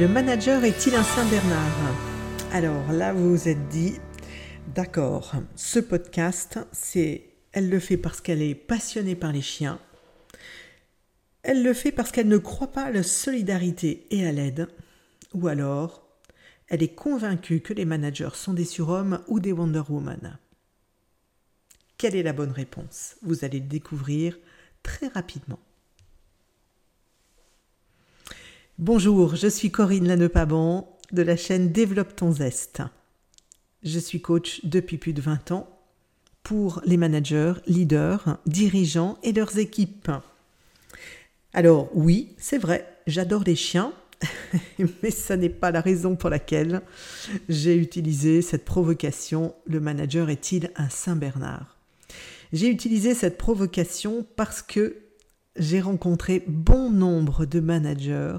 Le manager est-il un Saint-Bernard Alors là, vous vous êtes dit, d'accord, ce podcast, c'est, elle le fait parce qu'elle est passionnée par les chiens. Elle le fait parce qu'elle ne croit pas à la solidarité et à l'aide. Ou alors, elle est convaincue que les managers sont des surhommes ou des Wonder Woman. Quelle est la bonne réponse? Vous allez le découvrir très rapidement. Bonjour, je suis Corinne Lannepabon de la chaîne Développe ton zeste. Je suis coach depuis plus de 20 ans pour les managers, leaders, dirigeants et leurs équipes. Alors oui, c'est vrai, j'adore les chiens, mais ce n'est pas la raison pour laquelle j'ai utilisé cette provocation Le manager est-il un Saint-Bernard? J'ai utilisé cette provocation parce que j'ai rencontré bon nombre de managers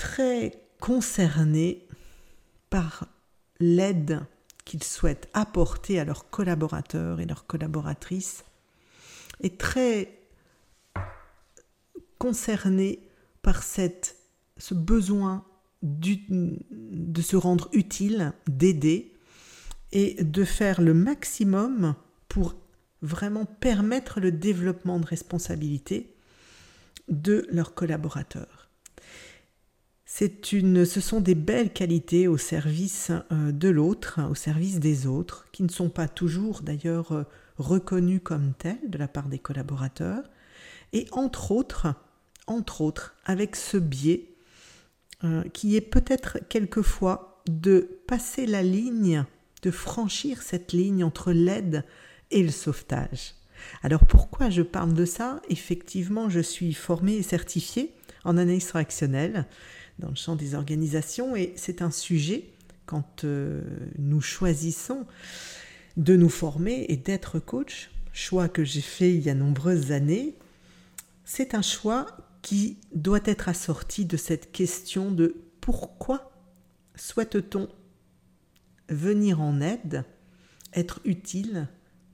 très concernés par l'aide qu'ils souhaitent apporter à leurs collaborateurs et leurs collaboratrices et très concernés par ce besoin de se rendre utile, d'aider et de faire le maximum pour vraiment permettre le développement de responsabilité de leurs collaborateurs. C'est une, ce sont des belles qualités au service euh, de l'autre, au service des autres, qui ne sont pas toujours d'ailleurs euh, reconnues comme telles de la part des collaborateurs, et entre autres, entre autres, avec ce biais euh, qui est peut-être quelquefois de passer la ligne, de franchir cette ligne entre l'aide et le sauvetage. Alors pourquoi je parle de ça? Effectivement, je suis formée et certifiée en analyse fractionnelle dans le champ des organisations et c'est un sujet quand euh, nous choisissons de nous former et d'être coach, choix que j'ai fait il y a nombreuses années, c'est un choix qui doit être assorti de cette question de pourquoi souhaite-t-on venir en aide, être utile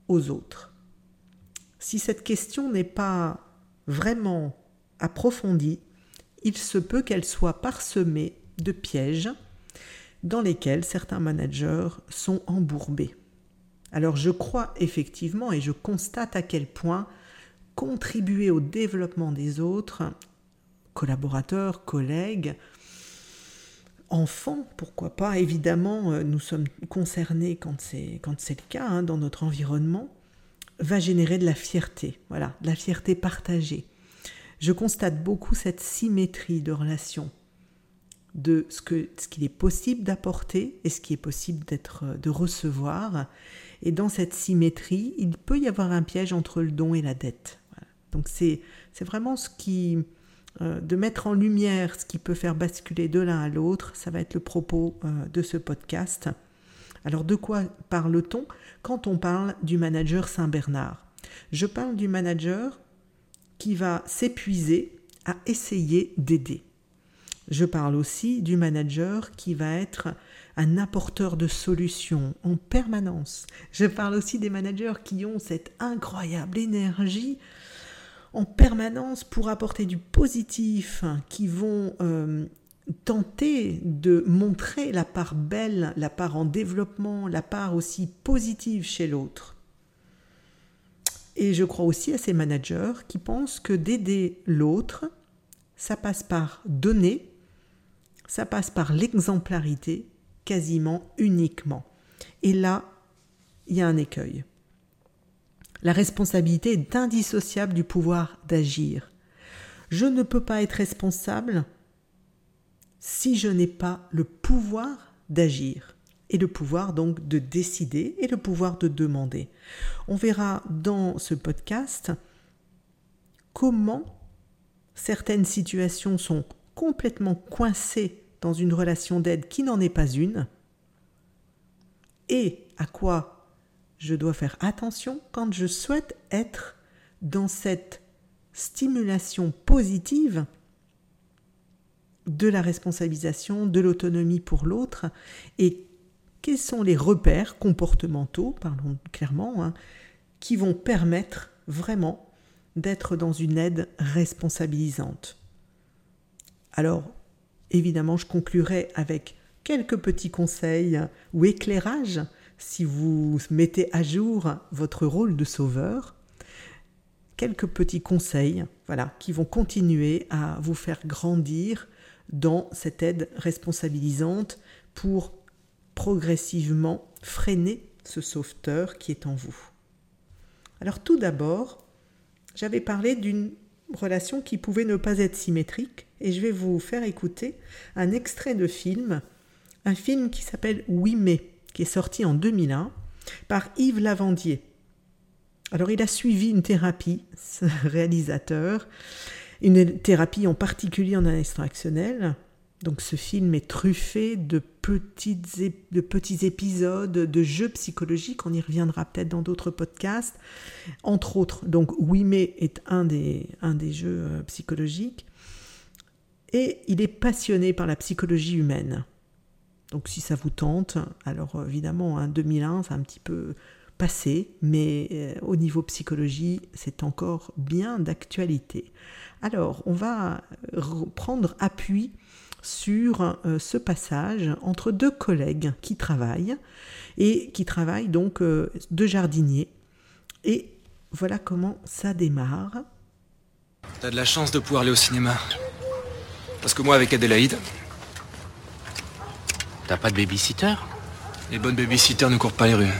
aux autres. Si cette question n'est pas vraiment approfondie, il se peut qu'elle soit parsemée de pièges dans lesquels certains managers sont embourbés. Alors je crois effectivement et je constate à quel point contribuer au développement des autres, collaborateurs, collègues, enfants, pourquoi pas, évidemment, euh, nous sommes concernés quand c'est, le cas hein, dans notre environnement, va générer de la fierté, voilà, de la fierté partagée je constate beaucoup cette symétrie de relation de ce que ce qu'il est possible d'apporter et ce qui est possible d'être de recevoir. Et dans cette symétrie il peut y avoir un piège entre le don et la dette. Donc c'est vraiment ce qui euh, de mettre en lumière ce qui peut faire basculer de l'un à l'autre ça va être le propos euh, de ce podcast. Alors de quoi parle-t-on quand on parle du manager Saint Bernard je parle du manager qui va s'épuiser à essayer d'aider. Je parle aussi du manager qui va être un apporteur de solutions en permanence. Je parle aussi des managers qui ont cette incroyable énergie en permanence pour apporter du positif, qui vont euh, tenter de montrer la part belle, la part en développement, la part aussi positive chez l'autre. Et je crois aussi à ces managers qui pensent que d'aider l'autre, ça passe par donner, ça passe par l'exemplarité, quasiment uniquement. Et là, il y a un écueil. La responsabilité est indissociable du pouvoir d'agir. Je ne peux pas être responsable si je n'ai pas le pouvoir d'agir et le pouvoir donc de décider et le pouvoir de demander. On verra dans ce podcast comment certaines situations sont complètement coincées dans une relation d'aide qui n'en est pas une et à quoi je dois faire attention quand je souhaite être dans cette stimulation positive de la responsabilisation, de l'autonomie pour l'autre et quels sont les repères comportementaux, parlons clairement, hein, qui vont permettre vraiment d'être dans une aide responsabilisante? Alors, évidemment, je conclurai avec quelques petits conseils ou éclairages si vous mettez à jour votre rôle de sauveur. Quelques petits conseils, voilà, qui vont continuer à vous faire grandir dans cette aide responsabilisante pour progressivement freiner ce sauveteur qui est en vous. Alors tout d'abord, j'avais parlé d'une relation qui pouvait ne pas être symétrique et je vais vous faire écouter un extrait de film, un film qui s'appelle Oui mais, qui est sorti en 2001 par Yves Lavandier. Alors il a suivi une thérapie, ce réalisateur, une thérapie en particulier en instructionnel. Donc ce film est truffé de, petites, petits épisodes, de jeux psychologiques, on y reviendra peut-être dans d'autres podcasts. Entre autres, donc Oui mais est un des, jeux euh, psychologiques. Et il est passionné par la psychologie humaine. Donc si ça vous tente, alors évidemment, hein, 2001, c'est un petit peu passé, mais euh, au niveau psychologie, c'est encore bien d'actualité. Alors, on va prendre appui sur euh, ce passage entre deux collègues qui travaillent, et qui travaillent donc euh, deux jardiniers. Et voilà comment ça démarre. T'as de la chance de pouvoir aller au cinéma. Parce que moi, avec Adélaïde... T'as pas de babysitter? Les bonnes babysitters ne courent pas les rues.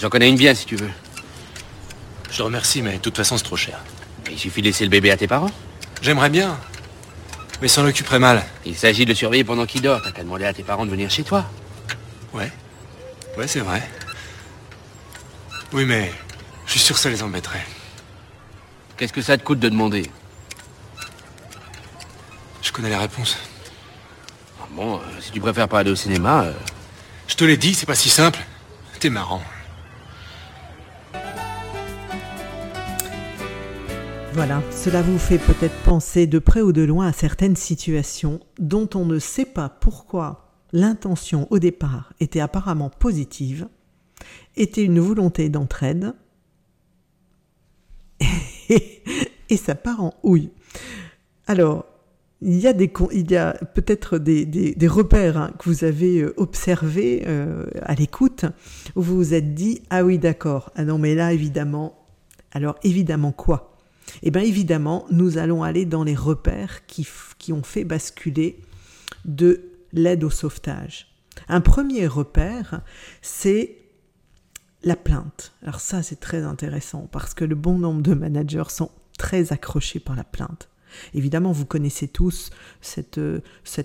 J'en connais une bien, si tu veux. Je te remercie, mais de toute façon, c'est trop cher. Il suffit de laisser le bébé à tes parents? J'aimerais bien. Mais s'en occuperait mal. Il s'agit de le surveiller pendant qu'il dort. T'as qu'à demander à tes parents de venir chez toi. Ouais. Ouais, c'est vrai. Oui, mais je suis sûr que ça les embêterait. Qu'est-ce que ça te coûte de demander? Je connais la réponse. Ah bon, euh, si tu préfères pas aller au cinéma... euh, Je te l'ai dit, c'est pas si simple. T'es marrant. Voilà, cela vous fait peut-être penser de près ou de loin à certaines situations dont on ne sait pas pourquoi l'intention au départ était apparemment positive, était une volonté d'entraide, et, ça part en houille. Alors, il y a, a peut-être des repères hein, que vous avez euh, observés euh, à l'écoute, où vous vous êtes dit, ah oui d'accord, ah non mais là évidemment, alors évidemment quoi? Eh bien évidemment, nous allons aller dans les repères qui, ont fait basculer de l'aide au sauvetage. Un premier repère, c'est la plainte. Alors ça, c'est très intéressant parce que le bon nombre de managers sont très accrochés par la plainte. Évidemment, vous connaissez tous cette, euh,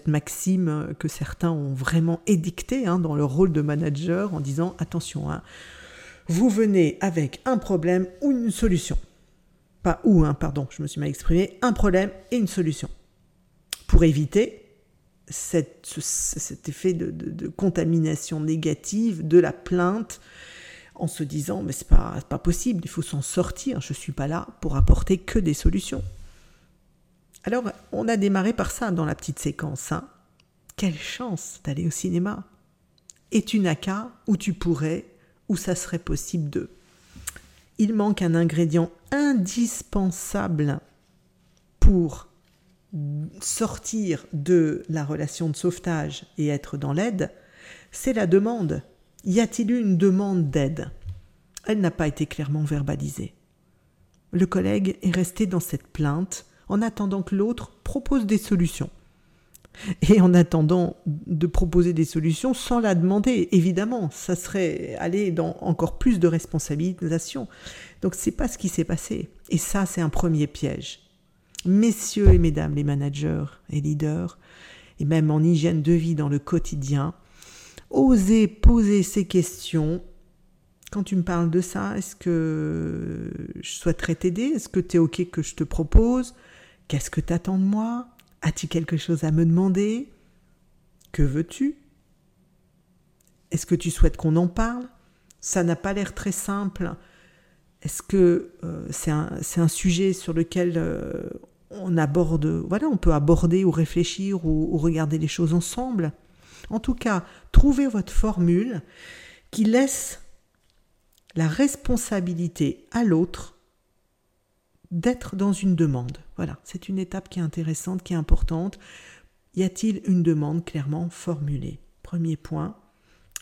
maxime que certains ont vraiment édictée hein, dans leur rôle de manager en disant attention, hein, vous venez avec un problème ou une solution. Pas ou, hein, pardon, je me suis mal exprimé, un problème et une solution. Pour éviter cet effet de, contamination négative de la plainte en se disant mais c'est pas, pas possible, il faut s'en sortir, je suis pas là pour apporter que des solutions. Alors on a démarré par ça dans la petite séquence. hein. Quelle chance d'aller au cinéma. Et tu n'as qu'à où tu pourrais, où ça serait possible de. Il manque un ingrédient indispensable pour sortir de la relation de sauvetage et être dans l'aide, c'est la demande. Y a-t-il eu une demande d'aide? Elle n'a pas été clairement verbalisée. Le collègue est resté dans cette plainte en attendant que l'autre propose des solutions. Et en attendant de proposer des solutions sans la demander, évidemment, ça serait aller dans encore plus de responsabilisation. Donc c'est pas ce qui s'est passé. Et ça, c'est un premier piège. Messieurs et mesdames les managers et leaders, et même en hygiène de vie dans le quotidien, osez poser ces questions. Quand tu me parles de ça, est-ce que je souhaiterais t'aider? Est-ce que tu es OK que je te propose? Qu'est-ce que tu attends de moi? As-tu quelque chose à me demander? Que veux-tu? Est-ce que tu souhaites qu'on en parle? Ça n'a pas l'air très simple. Est-ce que euh, c'est un, sujet sur lequel euh, on aborde, voilà, on peut aborder ou réfléchir ou, ou regarder les choses ensemble? En tout cas, trouvez votre formule qui laisse la responsabilité à l'autre d'être dans une demande. Voilà, c'est une étape qui est intéressante, qui est importante. Y a-t-il une demande clairement formulée? Premier point,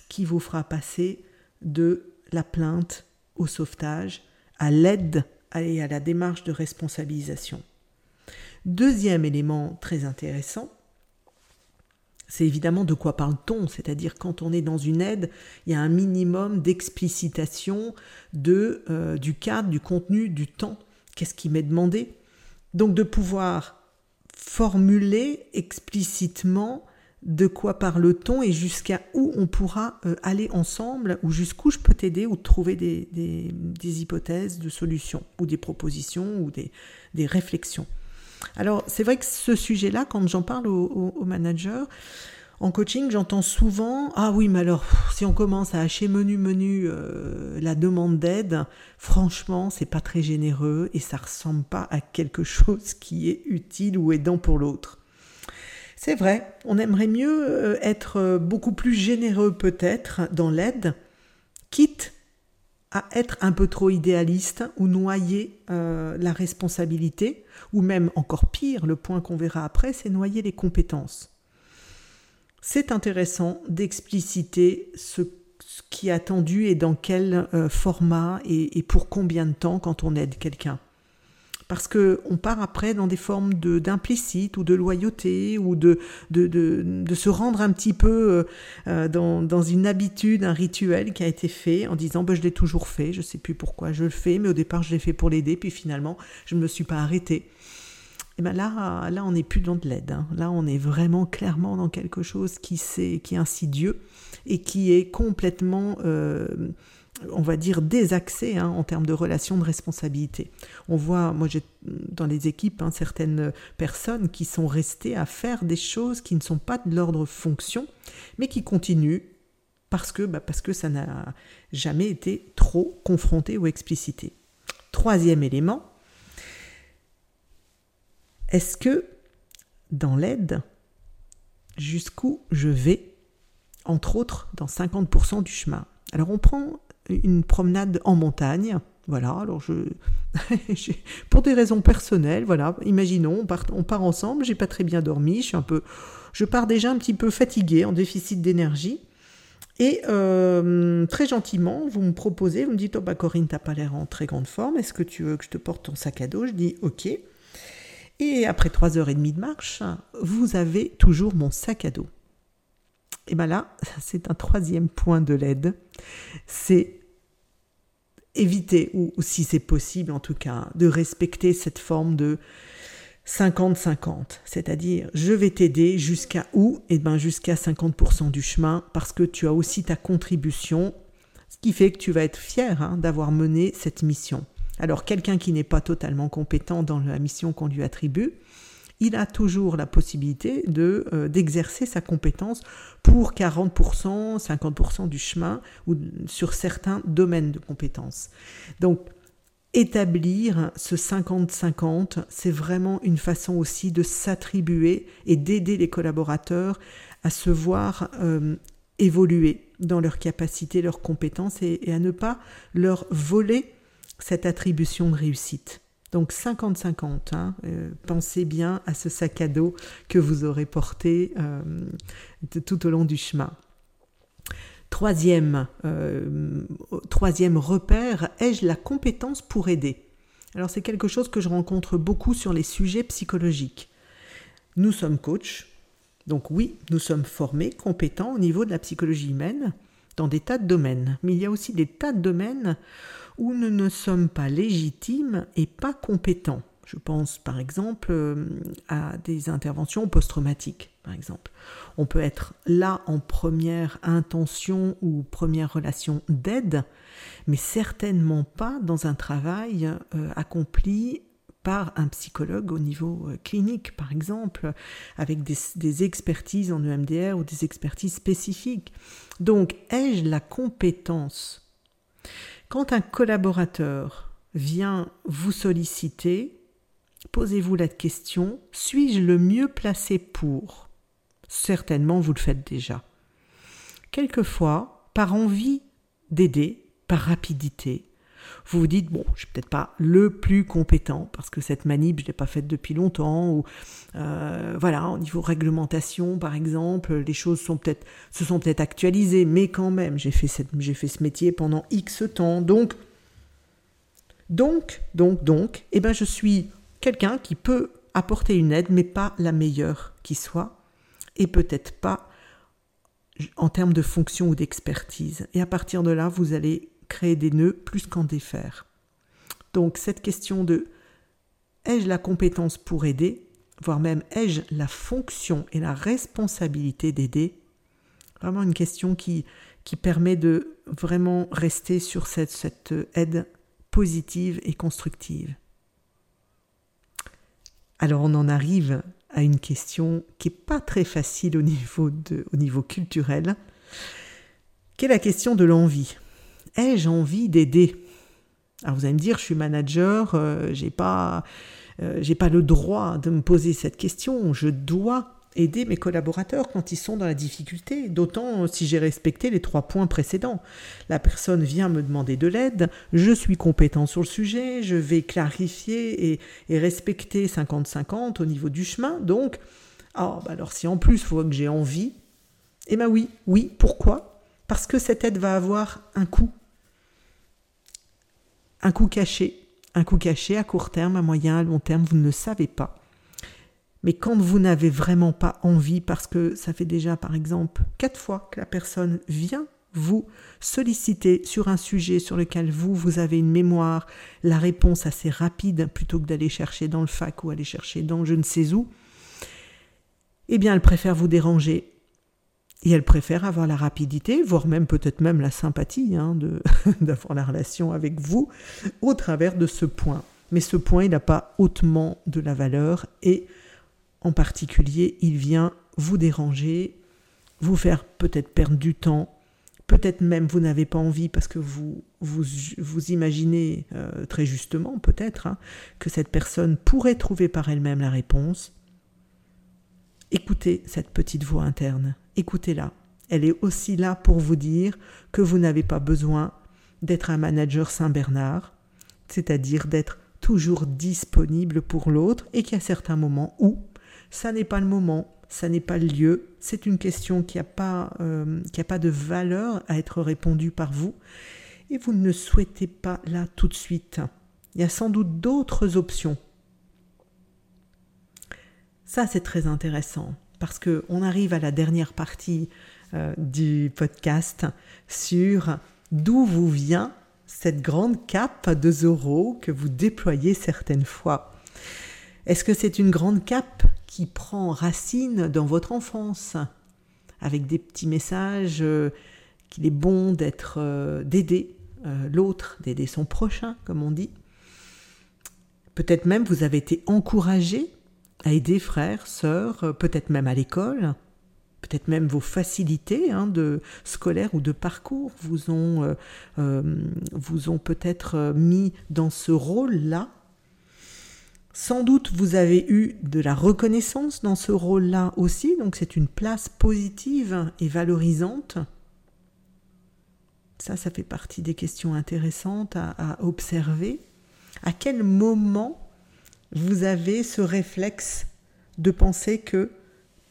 qui vous fera passer de la plainte au sauvetage, à l'aide et à la démarche de responsabilisation. Deuxième élément très intéressant, c'est évidemment de quoi parle-t-on, c'est-à-dire quand on est dans une aide, il y a un minimum d'explicitation de, euh, du cadre, du contenu, du temps, qu'est-ce qui m'est demandé? Donc de pouvoir formuler explicitement de quoi parle-t-on et jusqu'à où on pourra euh, aller ensemble, ou jusqu'où je peux t'aider, ou trouver des, des, hypothèses de solutions, ou des propositions, ou des, des réflexions. Alors c'est vrai que ce sujet-là, quand j'en parle aux au, managers, en coaching, j'entends souvent Ah oui, mais alors, si on commence à hacher menu menu euh, la demande d'aide, franchement, c'est pas très généreux et ça ressemble pas à quelque chose qui est utile ou aidant pour l'autre. C'est vrai, on aimerait mieux euh, être euh, beaucoup plus généreux peut-être dans l'aide, quitte à être un peu trop idéaliste ou noyer la responsabilité, ou même encore pire, le point qu'on verra après, c'est noyer les compétences. C'est intéressant d'expliciter ce, qui est attendu et dans quel format et pour combien de temps quand on aide quelqu'un parce qu'on part après dans des formes d'implicite ou de loyauté ou de, de, de, se rendre un petit peu euh, euh, dans, une habitude, un rituel qui a été fait en disant ben, je l'ai toujours fait, je ne sais plus pourquoi je le fais, mais au départ je l'ai fait pour l'aider, puis finalement je ne me suis pas arrêtée. Et ben là, là, on n'est plus dans de l'aide. Hein. Là, on est vraiment clairement dans quelque chose qui, est, qui insidieux et qui est complètement euh, on va dire, désaxé hein, en termes de relations de responsabilité. On voit, moi j'ai dans les équipes hein, certaines personnes qui sont restées à faire des choses qui ne sont pas de l'ordre fonction, mais qui continuent parce que, bah, parce que ça n'a jamais été trop confronté ou explicité. Troisième élément, est-ce que dans l'aide, jusqu'où je vais, entre autres dans 50% du chemin? Alors on prend une promenade en montagne. Voilà, alors je, pour des raisons personnelles, voilà, imaginons, on part, on part ensemble, j'ai pas très bien dormi, je suis un peu, je pars déjà un petit peu fatigué, en déficit d'énergie. Et euh, très gentiment, vous me proposez, vous me dites, oh bah Corinne, pas l'air en très grande forme, est-ce que tu veux que je te porte ton sac à dos? Je dis, ok. Et après trois heures et demie de marche, vous avez toujours mon sac à dos. Et bien là, c'est un troisième point de l'aide, c'est éviter, ou, si c'est possible en tout cas, de respecter cette forme de 50-50, c'est-à-dire je vais t'aider jusqu'à où? Et eh bien jusqu'à 50% du chemin, parce que tu as aussi ta contribution, ce qui fait que tu vas être fier hein, d'avoir mené cette mission. Alors quelqu'un qui n'est pas totalement compétent dans la mission qu'on lui attribue, il a toujours la possibilité euh, d'exercer sa compétence pour 40%, 50% du chemin ou sur certains domaines de compétences. Donc établir ce 50-50, c'est vraiment une façon aussi de s'attribuer et d'aider les collaborateurs à se voir euh, évoluer dans leurs capacités, leurs compétences et à ne pas leur voler cette attribution de réussite. Donc 50-50, hein, euh, pensez bien à ce sac à dos que vous aurez porté euh, tout au long du chemin. Troisième, euh, troisième repère, ai-je la compétence pour aider? Alors c'est quelque chose que je rencontre beaucoup sur les sujets psychologiques. Nous sommes coachs, donc oui, nous sommes formés, compétents au niveau de la psychologie humaine dans des tas de domaines, mais il y a aussi des tas de domaines où nous ne sommes pas légitimes et pas compétents. Je pense par exemple euh, à des interventions post-traumatiques, par exemple. On peut être là en première intention ou première relation d'aide, mais certainement pas dans un travail euh, accompli par un psychologue au niveau euh, clinique, par exemple, avec des, des, expertises en EMDR ou des expertises spécifiques. Donc, ai-je la compétence? Quand un collaborateur vient vous solliciter, posez-vous la question, suis-je le mieux placé pour? Certainement, vous le faites déjà. Quelquefois, par envie d'aider, par rapidité, vous vous dites, bon, je suis peut-être pas le plus compétent parce que cette manip, je l'ai pas faite depuis longtemps, ou euh, voilà, au niveau réglementation, par exemple, les choses sont peut-être, se sont peut-être actualisées, mais quand même, j'ai fait, cette, j'ai fait ce métier pendant X temps, donc, donc, donc, donc, eh ben, je suis quelqu'un qui peut apporter une aide, mais pas la meilleure qui soit, et peut-être pas en termes de fonction ou d'expertise. Et à partir de là, vous allez créer des nœuds plus qu'en défaire. Donc cette question de ai-je la compétence pour aider, voire même ai-je la fonction et la responsabilité d'aider, vraiment une question qui, permet de vraiment rester sur cette, cette aide positive et constructive. Alors on en arrive à une question qui n'est pas très facile au niveau, au niveau culturel, qui est la question de l'envie? Ai-je envie d'aider? Alors vous allez me dire, je suis manager, euh, j'ai pas, euh, pas le droit de me poser cette question. Je dois aider mes collaborateurs quand ils sont dans la difficulté, d'autant si j'ai respecté les trois points précédents. La personne vient me demander de l'aide, je suis compétent sur le sujet, je vais clarifier et, respecter 50-50 au niveau du chemin. Donc, oh, bah alors si en plus il faut que j'ai envie, eh bien oui, oui, pourquoi? Parce que cette aide va avoir un coût. Un coût caché. Un coût caché à court terme, à moyen, à long terme, vous ne le savez pas. Mais quand vous n'avez vraiment pas envie, parce que ça fait déjà par exemple quatre fois que la personne vient vous solliciter sur un sujet sur lequel vous, vous avez une mémoire, la réponse assez rapide, plutôt que d'aller chercher dans le fac ou aller chercher dans je ne sais où, eh bien elle préfère vous déranger. Et elle préfère avoir la rapidité, voire même peut-être même la sympathie hein, d'avoir la relation avec vous au travers de ce point. Mais ce point, il n'a pas hautement de la valeur et en particulier, il vient vous déranger, vous faire peut-être perdre du temps, peut-être même vous n'avez pas envie parce que vous vous, vous imaginez euh, très justement peut-être hein, que cette personne pourrait trouver par elle-même la réponse. Écoutez cette petite voix interne, écoutez-la. Elle est aussi là pour vous dire que vous n'avez pas besoin d'être un manager Saint-Bernard, c'est-à-dire d'être toujours disponible pour l'autre et qu'il y a certains moments où ça n'est pas le moment, ça n'est pas le lieu, c'est une question qui n'a pas, euh, pas de valeur à être répondue par vous, et vous ne souhaitez pas là tout de suite. Il y a sans doute d'autres options. Ça, c'est très intéressant, parce qu'on arrive à la dernière partie euh, du podcast sur d'où vous vient cette grande cape de Zoro que vous déployez certaines fois. Est-ce que c'est une grande cape qui prend racine dans votre enfance, avec des petits messages euh, qu'il est bon d'être, euh, d'aider l'autre, d'aider son prochain, comme on dit? Peut-être même vous avez été encouragé à aider frères, sœurs, peut-être même à l'école, peut-être même vos facilités hein, de scolaire ou de parcours vous ont, vous ont peut-être mis dans ce rôle-là sans doute vous avez eu de la reconnaissance dans ce rôle-là aussi, donc c'est une place positive et valorisante. Ça, ça fait partie des questions intéressantes à, observer. À quel moment vous avez ce réflexe de penser que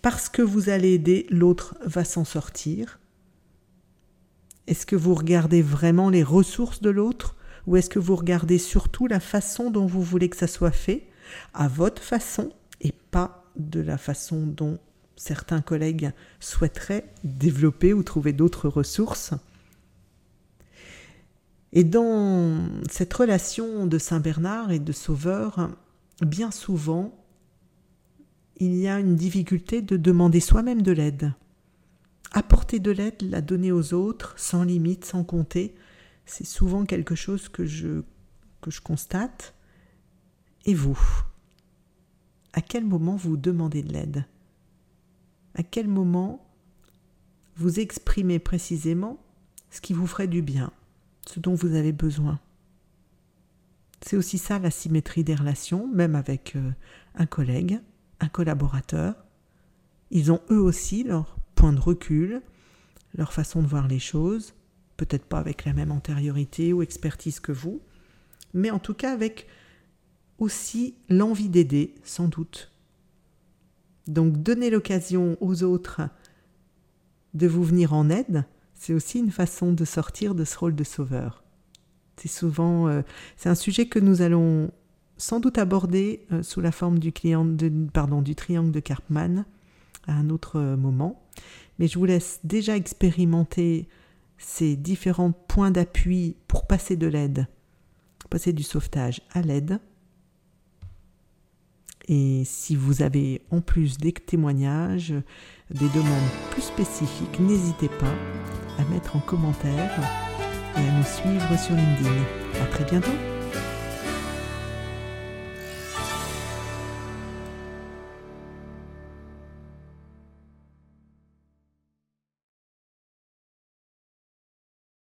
parce que vous allez aider, l'autre va s'en sortir Est-ce que vous regardez vraiment les ressources de l'autre ou est-ce que vous regardez surtout la façon dont vous voulez que ça soit fait à votre façon et pas de la façon dont certains collègues souhaiteraient développer ou trouver d'autres ressources? Et dans cette relation de Saint Bernard et de Sauveur, bien souvent, il y a une difficulté de demander soi-même de l'aide. Apporter de l'aide, la donner aux autres, sans limite, sans compter, c'est souvent quelque chose que je, que je constate. Et vous À quel moment vous demandez de l'aide? À quel moment vous exprimez précisément ce qui vous ferait du bien, ce dont vous avez besoin? C'est aussi ça la symétrie des relations, même avec euh, un collègue, un collaborateur. Ils ont eux aussi leur point de recul, leur façon de voir les choses, peut-être pas avec la même antériorité ou expertise que vous, mais en tout cas avec aussi l'envie d'aider, sans doute. Donc donner l'occasion aux autres de vous venir en aide, c'est aussi une façon de sortir de ce rôle de sauveur. C'est souvent, euh, un sujet que nous allons sans doute aborder euh, sous la forme du triangle de Karpman à un autre euh, moment. Mais je vous laisse déjà expérimenter ces différents points d'appui pour passer de l'aide, passer du sauvetage à l'aide. Et si vous avez en plus des témoignages, des demandes plus spécifiques, n'hésitez pas à mettre en commentaire et à nous suivre sur LinkedIn. À très bientôt!